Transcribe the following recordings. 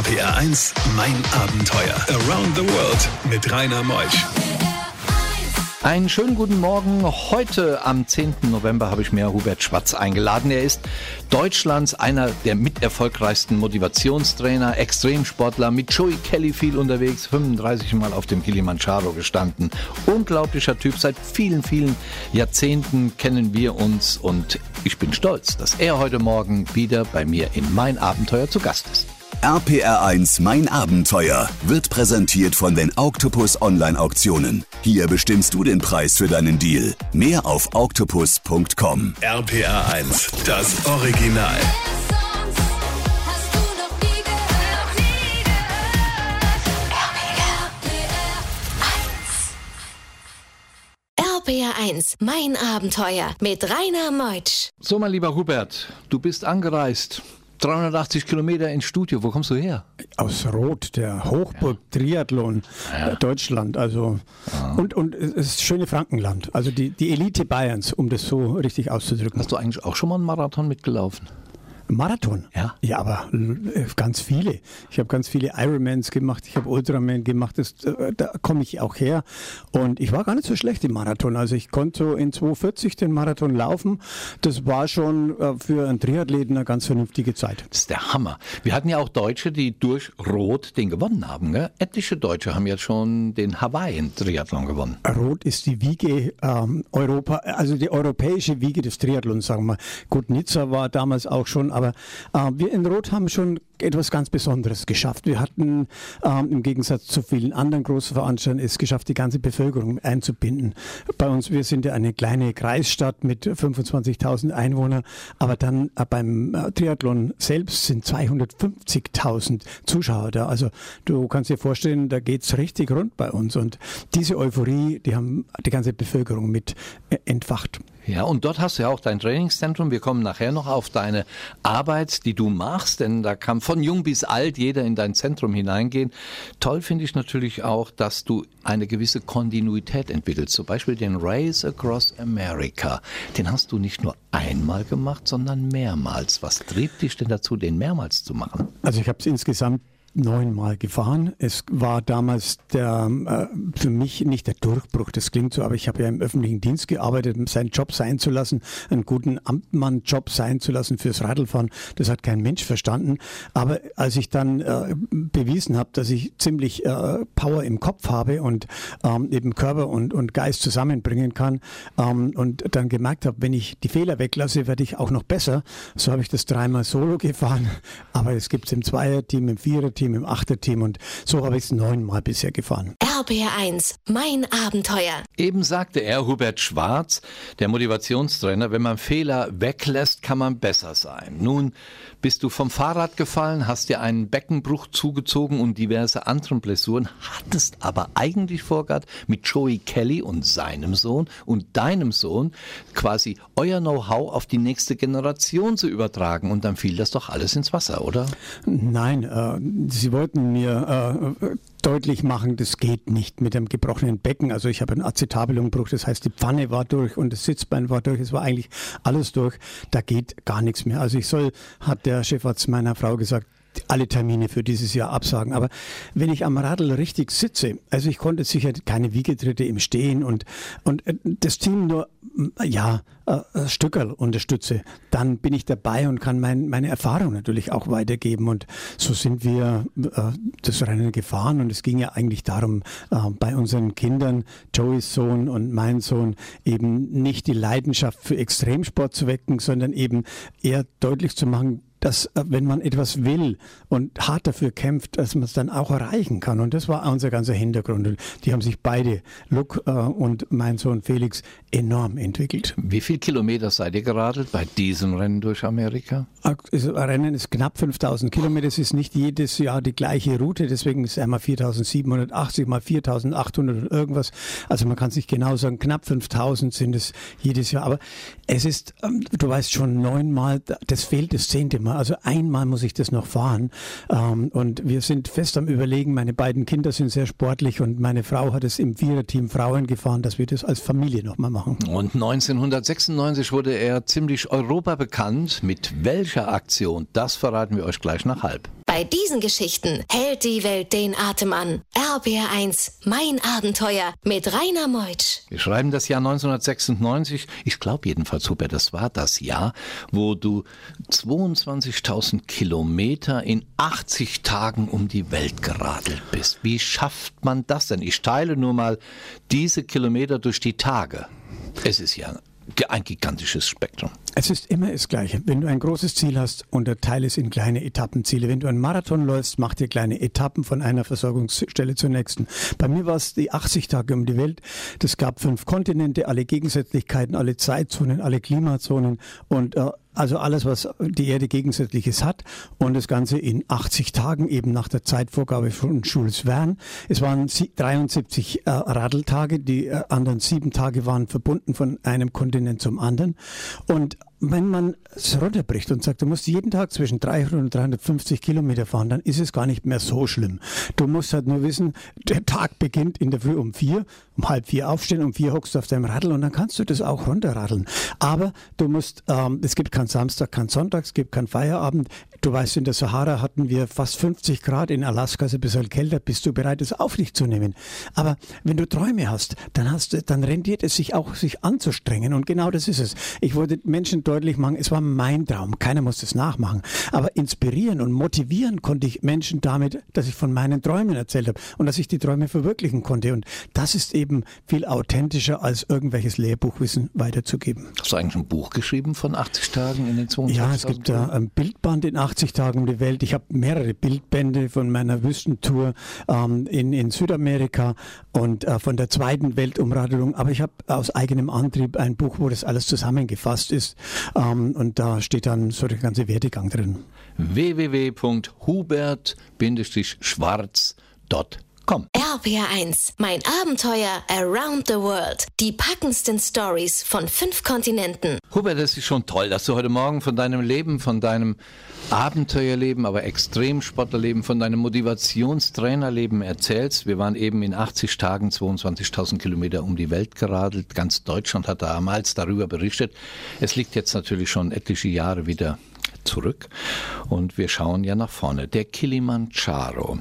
RPR 1, mein Abenteuer. Around the World mit Rainer Meusch. Einen schönen guten Morgen. Heute am 10. November habe ich mir Hubert Schwarz eingeladen. Er ist Deutschlands einer der miterfolgreichsten Motivationstrainer, Extremsportler, mit Joey Kelly viel unterwegs, 35 Mal auf dem Kilimanjaro gestanden. Unglaublicher Typ. Seit vielen, vielen Jahrzehnten kennen wir uns und ich bin stolz, dass er heute Morgen wieder bei mir in Mein Abenteuer zu Gast ist. RPR1 Mein Abenteuer wird präsentiert von den Octopus Online Auktionen. Hier bestimmst du den Preis für deinen Deal. Mehr auf octopus.com. RPR1, das Original. RPR1, mein Abenteuer mit Rainer Meutsch. So, mein lieber Hubert, du bist angereist. 380 Kilometer ins Studio. Wo kommst du her? Aus Rot, der Hochburg Triathlon ja. Deutschland. Also ja. und, und es ist schöne Frankenland. Also die, die Elite Bayerns, um das so richtig auszudrücken. Hast du eigentlich auch schon mal einen Marathon mitgelaufen? Marathon? Ja. Ja, aber äh, ganz viele. Ich habe ganz viele Ironmans gemacht, ich habe Ultraman gemacht, das, äh, da komme ich auch her. Und ich war gar nicht so schlecht im Marathon. Also ich konnte so in 2,40 den Marathon laufen. Das war schon äh, für einen Triathleten eine ganz vernünftige Zeit. Das ist der Hammer. Wir hatten ja auch Deutsche, die durch Rot den gewonnen haben. Gell? Etliche Deutsche haben ja schon den Hawaii-Triathlon gewonnen. Rot ist die Wiege ähm, Europa, also die europäische Wiege des Triathlons, sagen wir. Gut, Nizza war damals auch schon, aber äh, wir in Rot haben schon etwas ganz Besonderes geschafft. Wir hatten ähm, im Gegensatz zu vielen anderen großen Veranstaltern es geschafft, die ganze Bevölkerung einzubinden. Bei uns, wir sind ja eine kleine Kreisstadt mit 25.000 Einwohnern, aber dann äh, beim äh, Triathlon selbst sind 250.000 Zuschauer da. Also du kannst dir vorstellen, da geht es richtig rund bei uns und diese Euphorie, die haben die ganze Bevölkerung mit äh, entfacht. Ja, und dort hast du ja auch dein Trainingszentrum. Wir kommen nachher noch auf deine Arbeit, die du machst, denn da kann von jung bis alt jeder in dein Zentrum hineingehen. Toll finde ich natürlich auch, dass du eine gewisse Kontinuität entwickelst. Zum Beispiel den Race Across America. Den hast du nicht nur einmal gemacht, sondern mehrmals. Was trieb dich denn dazu, den mehrmals zu machen? Also ich habe es insgesamt neunmal gefahren. Es war damals der, äh, für mich nicht der Durchbruch, das klingt so, aber ich habe ja im öffentlichen Dienst gearbeitet, seinen Job sein zu lassen, einen guten Amtmann-Job sein zu lassen fürs Radlfahren, das hat kein Mensch verstanden. Aber als ich dann äh, bewiesen habe, dass ich ziemlich äh, Power im Kopf habe und ähm, eben Körper und, und Geist zusammenbringen kann ähm, und dann gemerkt habe, wenn ich die Fehler weglasse, werde ich auch noch besser. So habe ich das dreimal solo gefahren, aber es gibt es im Zweierteam, im Viererteam, Team, im Achterteam und so habe ich es neunmal bisher gefahren. RBR1, mein Abenteuer. Eben sagte er, Hubert Schwarz, der Motivationstrainer, wenn man Fehler weglässt, kann man besser sein. Nun bist du vom Fahrrad gefallen, hast dir einen Beckenbruch zugezogen und diverse andere Blessuren, hattest aber eigentlich vorgehabt, mit Joey Kelly und seinem Sohn und deinem Sohn quasi euer Know-how auf die nächste Generation zu übertragen und dann fiel das doch alles ins Wasser, oder? Nein, äh, Sie wollten mir äh, deutlich machen, das geht nicht mit dem gebrochenen Becken. Also ich habe einen Acetabulumbruch, das heißt die Pfanne war durch und das Sitzbein war durch, es war eigentlich alles durch. Da geht gar nichts mehr. Also ich soll, hat der Chefarzt meiner Frau gesagt, alle Termine für dieses Jahr absagen. Aber wenn ich am Radl richtig sitze, also ich konnte sicher keine Wiegetritte im Stehen und, und äh, das Team nur, ja, äh, Stückerl unterstütze, dann bin ich dabei und kann mein, meine Erfahrung natürlich auch weitergeben. Und so sind wir äh, das Rennen gefahren und es ging ja eigentlich darum, äh, bei unseren Kindern, Joeys Sohn und mein Sohn, eben nicht die Leidenschaft für Extremsport zu wecken, sondern eben eher deutlich zu machen, dass äh, wenn man etwas will und hart dafür kämpft, dass man es dann auch erreichen kann. Und das war unser ganzer Hintergrund. Und die haben sich beide, Luke äh, und mein Sohn Felix, enorm entwickelt. Wie viel Kilometer seid ihr geradelt bei diesem Rennen durch Amerika? Das Rennen ist knapp 5000 Kilometer. Es ist nicht jedes Jahr die gleiche Route. Deswegen ist es einmal 4780 mal 4800 und irgendwas. Also man kann es nicht genau sagen. Knapp 5000 sind es jedes Jahr. Aber es ist, ähm, du weißt schon, neunmal, das fehlt das zehnte Mal. Also einmal muss ich das noch fahren. Ähm, und wir sind fest am Überlegen. Meine beiden Kinder sind sehr sportlich und meine Frau hat es im Viererteam Frauen gefahren, dass wir das als Familie nochmal machen. Und 1996 wurde er ziemlich Europa bekannt. Mit welcher Aktion? Das verraten wir euch gleich nach halb. Bei diesen Geschichten hält die Welt den Atem an. RBR1, mein Abenteuer mit Rainer Meutsch. Wir schreiben das Jahr 1996. Ich glaube jedenfalls, Hubert, das war das Jahr, wo du 22.000 Kilometer in 80 Tagen um die Welt geradelt bist. Wie schafft man das denn? Ich teile nur mal diese Kilometer durch die Tage. Es ist ja ein gigantisches Spektrum. Es ist immer das Gleiche. Wenn du ein großes Ziel hast, unterteile es in kleine Etappenziele. Wenn du einen Marathon läufst, mach dir kleine Etappen von einer Versorgungsstelle zur nächsten. Bei mir war es die 80 Tage um die Welt. Das gab fünf Kontinente, alle Gegensätzlichkeiten, alle Zeitzonen, alle Klimazonen und äh, also alles, was die Erde Gegensätzliches hat und das Ganze in 80 Tagen, eben nach der Zeitvorgabe von Jules Verne. Es waren 73 äh, Radeltage, die äh, anderen sieben Tage waren verbunden von einem Kontinent zum anderen. Und wenn man es runterbricht und sagt, du musst jeden Tag zwischen 300 und 350 Kilometer fahren, dann ist es gar nicht mehr so schlimm. Du musst halt nur wissen, der Tag beginnt in der Früh um vier, um halb vier aufstehen, um vier hockst du auf deinem Radl und dann kannst du das auch runterradeln. Aber du musst, ähm, es gibt keinen Samstag, keinen Sonntag, es gibt keinen Feierabend. Du weißt, in der Sahara hatten wir fast 50 Grad, in Alaska ist ein bisschen kälter, bist du bereit, es auf dich zu nehmen. Aber wenn du Träume hast, dann hast du, dann rendiert es sich auch, sich anzustrengen und genau das ist es. Ich wollte Menschen deutlich machen, es war mein Traum, keiner muss es nachmachen. Aber inspirieren und motivieren konnte ich Menschen damit, dass ich von meinen Träumen erzählt habe und dass ich die Träume verwirklichen konnte. Und das ist eben viel authentischer, als irgendwelches Lehrbuchwissen weiterzugeben. Hast du eigentlich ein Buch geschrieben von 80 Tagen in den 22 Ja, es gibt da ein Bildband in 80 Tagen um die Welt. Ich habe mehrere Bildbände von meiner Wüstentour ähm, in, in Südamerika und äh, von der zweiten Weltumradelung. Aber ich habe aus eigenem Antrieb ein Buch, wo das alles zusammengefasst ist. Ähm, und da steht dann so der ganze Werdegang drin. www.hubert-schwarz.com RPR1, mein Abenteuer Around the World. Die packendsten Stories von fünf Kontinenten. Hubert, das ist schon toll, dass du heute Morgen von deinem Leben, von deinem Abenteuerleben, aber Extremsportlerleben, von deinem Motivationstrainerleben erzählst. Wir waren eben in 80 Tagen 22.000 Kilometer um die Welt geradelt. Ganz Deutschland hat damals darüber berichtet. Es liegt jetzt natürlich schon etliche Jahre wieder zurück und wir schauen ja nach vorne. Der Kilimanjaro.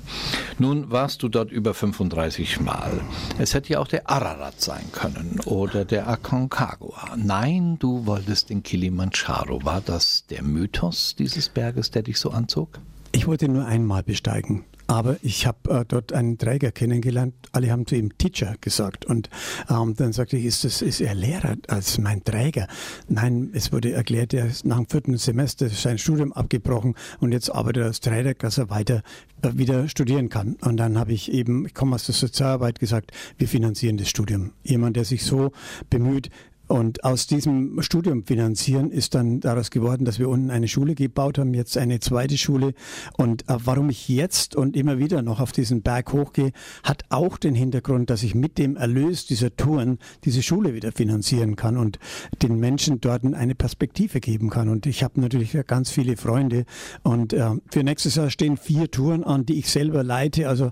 Nun warst du dort über 35 Mal. Es hätte ja auch der Ararat sein können oder der Aconcagua. Nein, du wolltest den Kilimanjaro. War das der Mythos dieses Berges, der dich so anzog? Ich wollte nur einmal besteigen. Aber ich habe äh, dort einen Träger kennengelernt. Alle haben zu ihm Teacher gesagt. Und ähm, dann sagte ich, ist, das, ist er Lehrer als mein Träger? Nein, es wurde erklärt, er ist nach dem vierten Semester sein Studium abgebrochen und jetzt arbeitet er als Träger, dass er weiter äh, wieder studieren kann. Und dann habe ich eben, ich komme aus der Sozialarbeit, gesagt, wir finanzieren das Studium. Jemand, der sich so bemüht, und aus diesem Studium finanzieren ist dann daraus geworden, dass wir unten eine Schule gebaut haben, jetzt eine zweite Schule. Und äh, warum ich jetzt und immer wieder noch auf diesen Berg hochgehe, hat auch den Hintergrund, dass ich mit dem Erlös dieser Touren diese Schule wieder finanzieren kann und den Menschen dort eine Perspektive geben kann. Und ich habe natürlich ganz viele Freunde. Und äh, für nächstes Jahr stehen vier Touren an, die ich selber leite. Also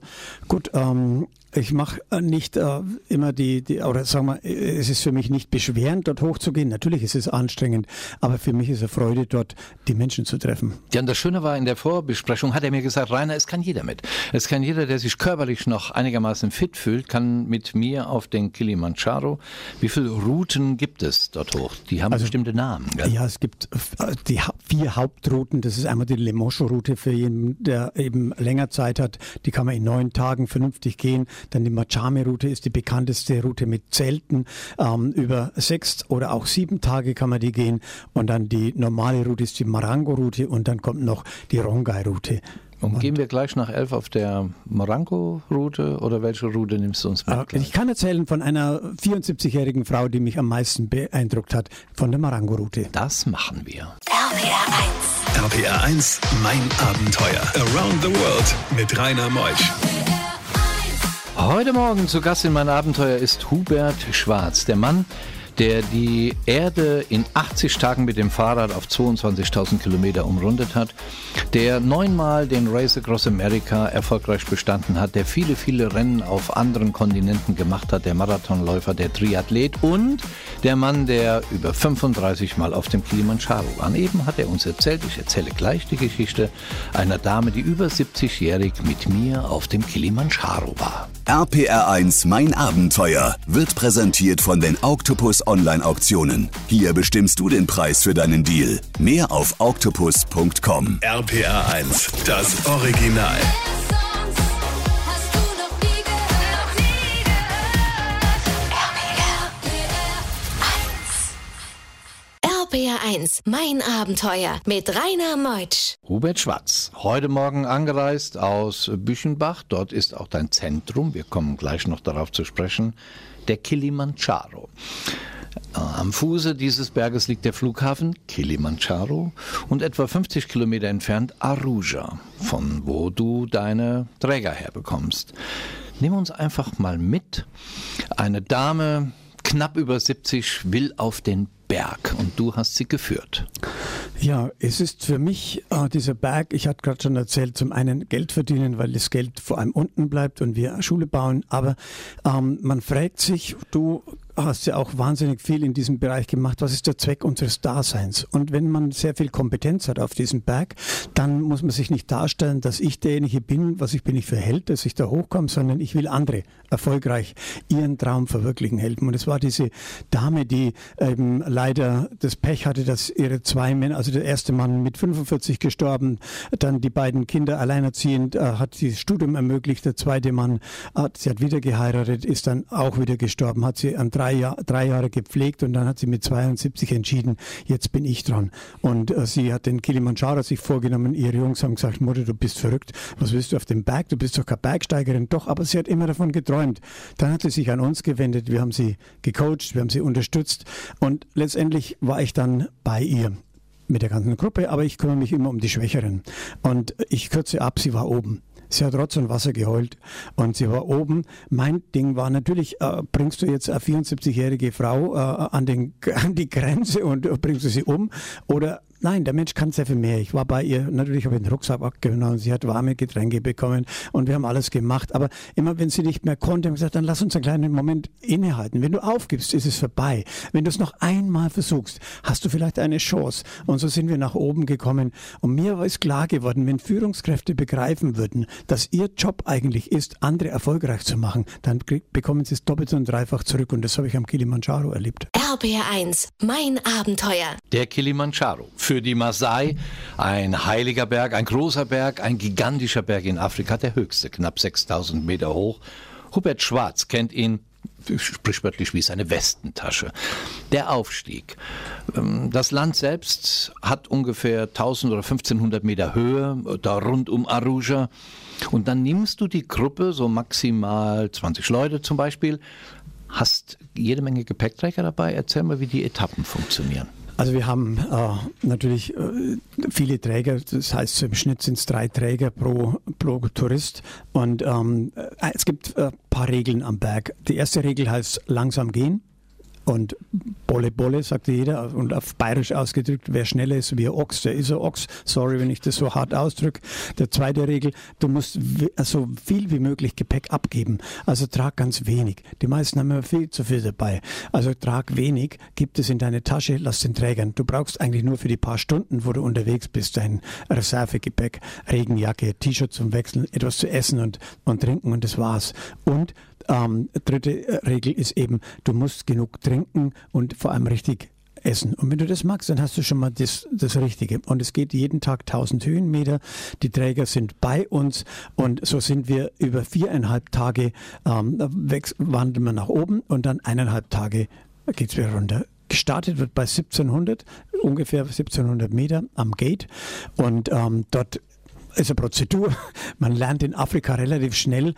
gut, ähm, ich mache äh, nicht äh, immer die, die, oder sagen wir, es ist für mich nicht beschwerend, dort hochzugehen. Natürlich ist es anstrengend, aber für mich ist es Freude, dort die Menschen zu treffen. Ja, und das Schöne war, in der Vorbesprechung hat er mir gesagt, Rainer, es kann jeder mit. Es kann jeder, der sich körperlich noch einigermaßen fit fühlt, kann mit mir auf den Kilimanjaro. Wie viele Routen gibt es dort hoch? Die haben also, bestimmte Namen. Gell? Ja, es gibt äh, die vier Hauptrouten. Das ist einmal die Lemosho-Route für jeden, der eben länger Zeit hat. Die kann man in neun Tagen vernünftig gehen. Dann die Machame-Route ist die bekannteste Route mit Zelten. Ähm, über sechs oder auch sieben Tage kann man die gehen. Und dann die normale Route ist die Marango-Route und dann kommt noch die Rongai-Route. Und, und, gehen wir gleich nach elf auf der Marango-Route oder welche Route nimmst du uns mit? Okay. Ich kann erzählen von einer 74-jährigen Frau, die mich am meisten beeindruckt hat, von der Marango-Route. Das machen wir. RPR 1. RPR 1, mein Abenteuer. Around the World mit Rainer Meusch. Heute Morgen zu Gast in mein Abenteuer ist Hubert Schwarz, der Mann, der die Erde in 80 Tagen mit dem Fahrrad auf 22.000 Kilometer umrundet hat, der neunmal den Race Across America erfolgreich bestanden hat, der viele, viele Rennen auf anderen Kontinenten gemacht hat, der Marathonläufer, der Triathlet und der Mann, der über 35 Mal auf dem Kilimanjaro war. Eben hat er uns erzählt, ich erzähle gleich die Geschichte einer Dame, die über 70-jährig mit mir auf dem Kilimanjaro war. RPR1 Mein Abenteuer wird präsentiert von den Octopus Online Auktionen. Hier bestimmst du den Preis für deinen Deal. Mehr auf octopus.com. RPR1, das Original. RPR1, mein Abenteuer mit Rainer Meutsch. Hubert Schwarz, heute Morgen angereist aus Büchenbach. Dort ist auch dein Zentrum. Wir kommen gleich noch darauf zu sprechen. Der Kilimanjaro. Äh, am Fuße dieses Berges liegt der Flughafen Kilimanjaro und etwa 50 Kilometer entfernt Aruja, von wo du deine Träger herbekommst. Nimm uns einfach mal mit. Eine Dame, knapp über 70, will auf den Berg und du hast sie geführt. Ja, es ist für mich äh, dieser Berg, ich hatte gerade schon erzählt, zum einen Geld verdienen, weil das Geld vor allem unten bleibt und wir Schule bauen, aber ähm, man fragt sich, du hast ja auch wahnsinnig viel in diesem Bereich gemacht. Was ist der Zweck unseres Daseins? Und wenn man sehr viel Kompetenz hat auf diesem Berg, dann muss man sich nicht darstellen, dass ich derjenige bin, was ich bin nicht für Held, dass ich da hochkomme, sondern ich will andere erfolgreich ihren Traum verwirklichen helfen. Und es war diese Dame, die eben leider das Pech hatte, dass ihre zwei Männer, also der erste Mann mit 45 gestorben, dann die beiden Kinder alleinerziehend, äh, hat das Studium ermöglicht. Der zweite Mann, hat, sie hat wieder geheiratet, ist dann auch wieder gestorben, hat sie an drei drei, Jahr, drei Jahre gepflegt und dann hat sie mit 72 entschieden, jetzt bin ich dran. Und äh, sie hat den Kilimanjaro sich vorgenommen. Ihre Jungs haben gesagt, Mutter, du bist verrückt. Was willst du auf dem Berg? Du bist doch keine Bergsteigerin. Doch, aber sie hat immer davon geträumt. Dann hat sie sich an uns gewendet. Wir haben sie gecoacht, wir haben sie unterstützt. Und letztendlich war ich dann bei ihr mit der ganzen Gruppe, aber ich kümmere mich immer um die Schwächeren. Und ich kürze ab, sie war oben. Sie hat Rotz und Wasser geheult und sie war oben. Mein Ding war natürlich, äh, bringst du jetzt eine 74-jährige Frau äh, an, den, an die Grenze und bringst du sie um oder Nein, der Mensch kann sehr viel mehr. Ich war bei ihr, natürlich habe ich den Rucksack abgenommen, sie hat warme Getränke bekommen und wir haben alles gemacht. Aber immer wenn sie nicht mehr konnte, haben wir gesagt, dann lass uns einen kleinen Moment innehalten. Wenn du aufgibst, ist es vorbei. Wenn du es noch einmal versuchst, hast du vielleicht eine Chance. Und so sind wir nach oben gekommen. Und mir ist klar geworden, wenn Führungskräfte begreifen würden, dass ihr Job eigentlich ist, andere erfolgreich zu machen, dann bekommen sie es doppelt und dreifach zurück. Und das habe ich am Kilimanjaro erlebt. RBR1, mein Abenteuer. Der Kilimanjaro für die Maasai. Ein heiliger Berg, ein großer Berg, ein gigantischer Berg in Afrika, der höchste, knapp 6000 Meter hoch. Hubert Schwarz kennt ihn sprichwörtlich wie seine Westentasche. Der Aufstieg. Ähm, das Land selbst hat ungefähr 1000 oder 1500 Meter Höhe, da rund um Aruja. Und dann nimmst du die Gruppe, so maximal 20 Leute zum Beispiel, hast jede Menge Gepäckträger dabei. Erzähl mal, wie die Etappen funktionieren. Also wir haben äh, natürlich äh, viele Träger, das heißt im Schnitt sind es drei Träger pro, pro Tourist und ähm, äh, es gibt ein äh, paar Regeln am Berg. Die erste Regel heißt langsam gehen. Und Bolle Bolle, sagte jeder, und auf bayerisch ausgedrückt, wer schneller ist wie ein Ochs, der ist ein Ochs. Sorry, wenn ich das so hart ausdrücke. Der zweite Regel, du musst so viel wie möglich Gepäck abgeben. Also trag ganz wenig. Die meisten haben immer viel zu viel dabei. Also trag wenig, gib es in deine Tasche, lass den Trägern. Du brauchst eigentlich nur für die paar Stunden, wo du unterwegs bist, dein Reservegepäck, Regenjacke, T-Shirt zum Wechseln, etwas zu essen und, und trinken und das war's. Und ähm, dritte Regel ist eben, du musst genug trinken und vor allem richtig essen. Und wenn du das magst, dann hast du schon mal das, das Richtige. Und es geht jeden Tag 1000 Höhenmeter. Die Träger sind bei uns und so sind wir über viereinhalb Tage ähm, wandern wir nach oben und dann eineinhalb Tage geht es wieder runter. Gestartet wird bei 1700, ungefähr 1700 Meter am Gate und ähm, dort ist eine Prozedur. Man lernt in Afrika relativ schnell.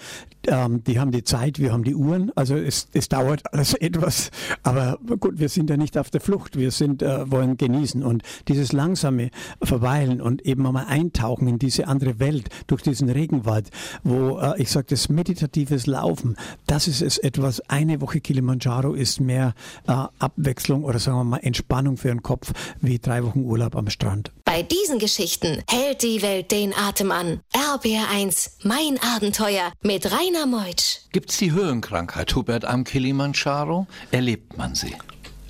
Ähm, die haben die Zeit, wir haben die Uhren. Also es, es dauert alles etwas. Aber gut, wir sind ja nicht auf der Flucht. Wir sind, äh, wollen genießen. Und dieses langsame Verweilen und eben einmal eintauchen in diese andere Welt durch diesen Regenwald, wo äh, ich sage, das meditatives Laufen, das ist es etwas. Eine Woche Kilimanjaro ist mehr äh, Abwechslung oder sagen wir mal Entspannung für den Kopf wie drei Wochen Urlaub am Strand. Bei diesen Geschichten hält die Welt den Atem an. RBR1, mein Abenteuer mit Rainer Meutsch. Gibt es die Höhenkrankheit, Hubert, am Kilimanjaro? Erlebt man sie?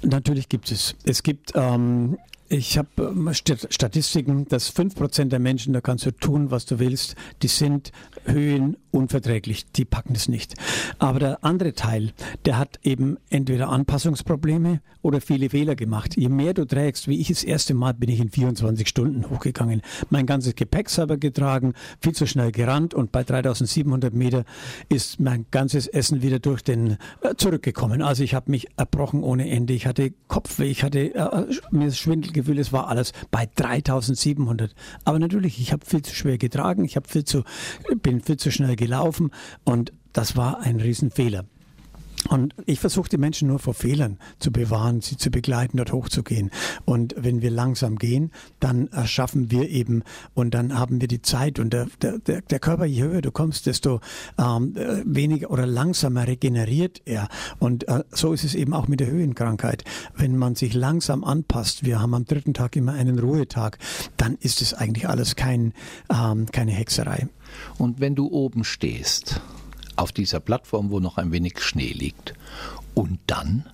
Natürlich gibt es. Es gibt ähm, ich habe ähm, Statistiken, dass 5% der Menschen, da kannst du tun, was du willst, die sind höhenunverträglich, die packen es nicht. Aber der andere Teil, der hat eben entweder Anpassungsprobleme oder viele Fehler gemacht. Je mehr du trägst, wie ich das erste Mal bin ich in 24 Stunden hochgegangen, mein ganzes Gepäck selber getragen, viel zu schnell gerannt und bei 3700 Meter ist mein ganzes Essen wieder durch den äh, zurückgekommen. Also ich habe mich erbrochen ohne Ende, ich hatte Kopfweh, ich hatte äh, mir Schwindel Gefühl, es war alles bei 3700. Aber natürlich, ich habe viel zu schwer getragen, ich viel zu, bin viel zu schnell gelaufen und das war ein Riesenfehler. Und ich versuche die Menschen nur vor Fehlern zu bewahren, sie zu begleiten, dort hochzugehen. Und wenn wir langsam gehen, dann erschaffen wir eben und dann haben wir die Zeit und der, der, der Körper, je höher du kommst, desto ähm, weniger oder langsamer regeneriert er. Und äh, so ist es eben auch mit der Höhenkrankheit. Wenn man sich langsam anpasst, wir haben am dritten Tag immer einen Ruhetag, dann ist es eigentlich alles kein, ähm, keine Hexerei. Und wenn du oben stehst, auf dieser Plattform, wo noch ein wenig Schnee liegt. Und dann?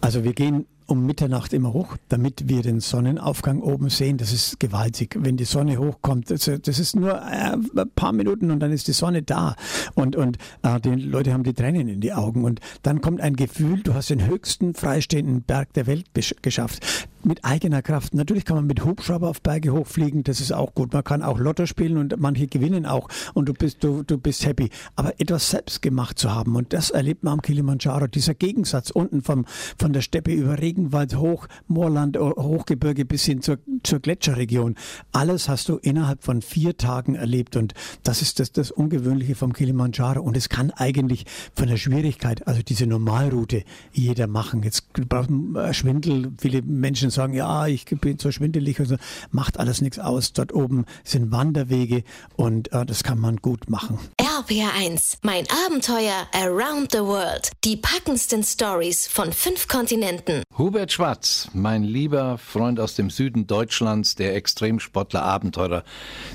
Also wir gehen um Mitternacht immer hoch, damit wir den Sonnenaufgang oben sehen. Das ist gewaltig. Wenn die Sonne hochkommt, das, ist nur äh, ein paar Minuten und dann ist die Sonne da. Und, und äh, die Leute haben die Tränen in die Augen. Und dann kommt ein Gefühl, du hast den höchsten freistehenden Berg der Welt geschafft mit eigener Kraft. Natürlich kann man mit Hubschrauber auf Berge hochfliegen, das ist auch gut. Man kann auch Lotto spielen und manche gewinnen auch und du bist, du, du bist happy. Aber etwas selbst gemacht zu haben und das erlebt man am Kilimanjaro, dieser Gegensatz unten vom, von der Steppe über Regenwald hoch, Moorland, äh, Hochgebirge bis hin zur, zur Gletscherregion. Alles hast du innerhalb von vier Tagen erlebt und das ist das, das Ungewöhnliche vom Kilimanjaro und es kann eigentlich von der Schwierigkeit, also diese Normalroute, jeder machen. Jetzt braucht man Schwindel, viele Menschen sagen, ja, ich bin so schwindelig und so, macht alles nichts aus. Dort oben sind Wanderwege und äh, das kann man gut machen. RPR1, mein Abenteuer Around the World. Die packendsten Stories von fünf Kontinenten. Hubert Schwarz, mein lieber Freund aus dem Süden Deutschlands, der Extremsportler, Abenteurer,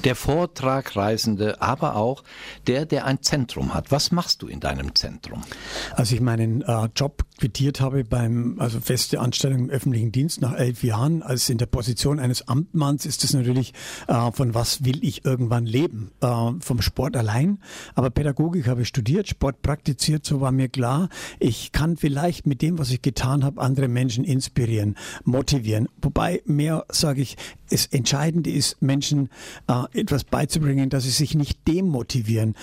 der Vortragreisende, aber auch der, der ein Zentrum hat. Was machst du in deinem Zentrum? Als ich meinen äh, Job quittiert habe beim, also feste Anstellung im öffentlichen Dienst nach elf Jahren, als in der Position eines Amtmanns ist es natürlich, äh, von was will ich irgendwann leben? Äh, vom Sport allein. Aber Pädagogik habe ich studiert, Sport praktiziert, so war mir klar, ich kann vielleicht mit dem, was ich getan habe, andere Menschen inspirieren, motivieren. Wobei mehr sage ich, das Entscheidende ist, Menschen äh, etwas beizubringen, dass sie sich nicht demotivieren,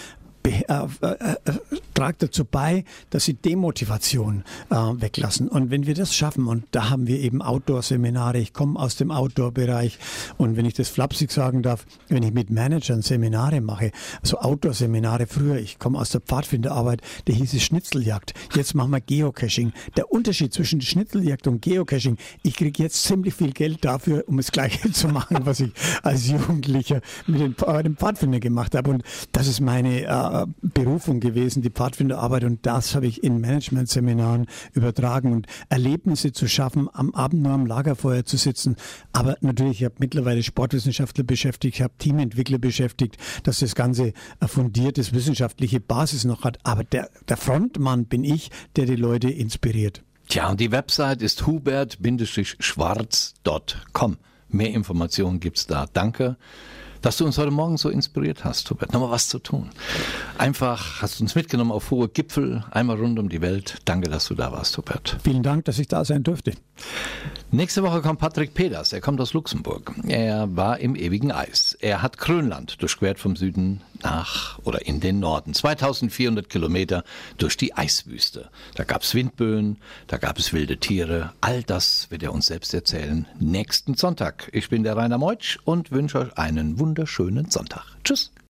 äh, äh, äh, tragt dazu bei, dass sie Demotivation äh, weglassen. Und wenn wir das schaffen, und da haben wir eben Outdoor-Seminare, ich komme aus dem Outdoor-Bereich und wenn ich das flapsig sagen darf, wenn ich mit Managern Seminare mache, also Outdoor-Seminare früher, ich komme aus der Pfadfinderarbeit, da hieß es Schnitzeljagd, jetzt machen wir Geocaching. Der Unterschied zwischen Schnitzeljagd und Geocaching, ich kriege jetzt ziemlich viel Geld dafür, um das Gleiche zu machen, was ich als Jugendlicher mit dem, äh, dem Pfadfinder gemacht habe. Und das ist meine äh, Berufung gewesen, die Pfadfinderarbeit. Und das habe ich in Managementseminaren übertragen und Erlebnisse zu schaffen, am Abend nur am Lagerfeuer zu sitzen. Aber natürlich, ich habe mittlerweile Sportwissenschaftler beschäftigt, ich habe Teamentwickler beschäftigt, dass das Ganze fundiertes wissenschaftliche Basis noch hat. Aber der, der Frontmann bin ich, der die Leute inspiriert. Tja, und die Website ist hubert-schwarz.com. Mehr Informationen gibt's da. Danke dass du uns heute Morgen so inspiriert hast, Hubert. Nochmal was zu tun. Einfach hast du uns mitgenommen auf hohe Gipfel, einmal rund um die Welt. Danke, dass du da warst, Hubert. Vielen Dank, dass ich da sein durfte. Nächste Woche kommt Patrick Peters. Er kommt aus Luxemburg. Er war im ewigen Eis. Er hat Grönland durchquert vom Süden nach oder in den Norden. 2400 Kilometer durch die Eiswüste. Da gab es Windböen, da gab es wilde Tiere. All das wird er uns selbst erzählen nächsten Sonntag. Ich bin der Rainer Meutsch und wünsche euch einen wunderschönen Sonntag. Tschüss.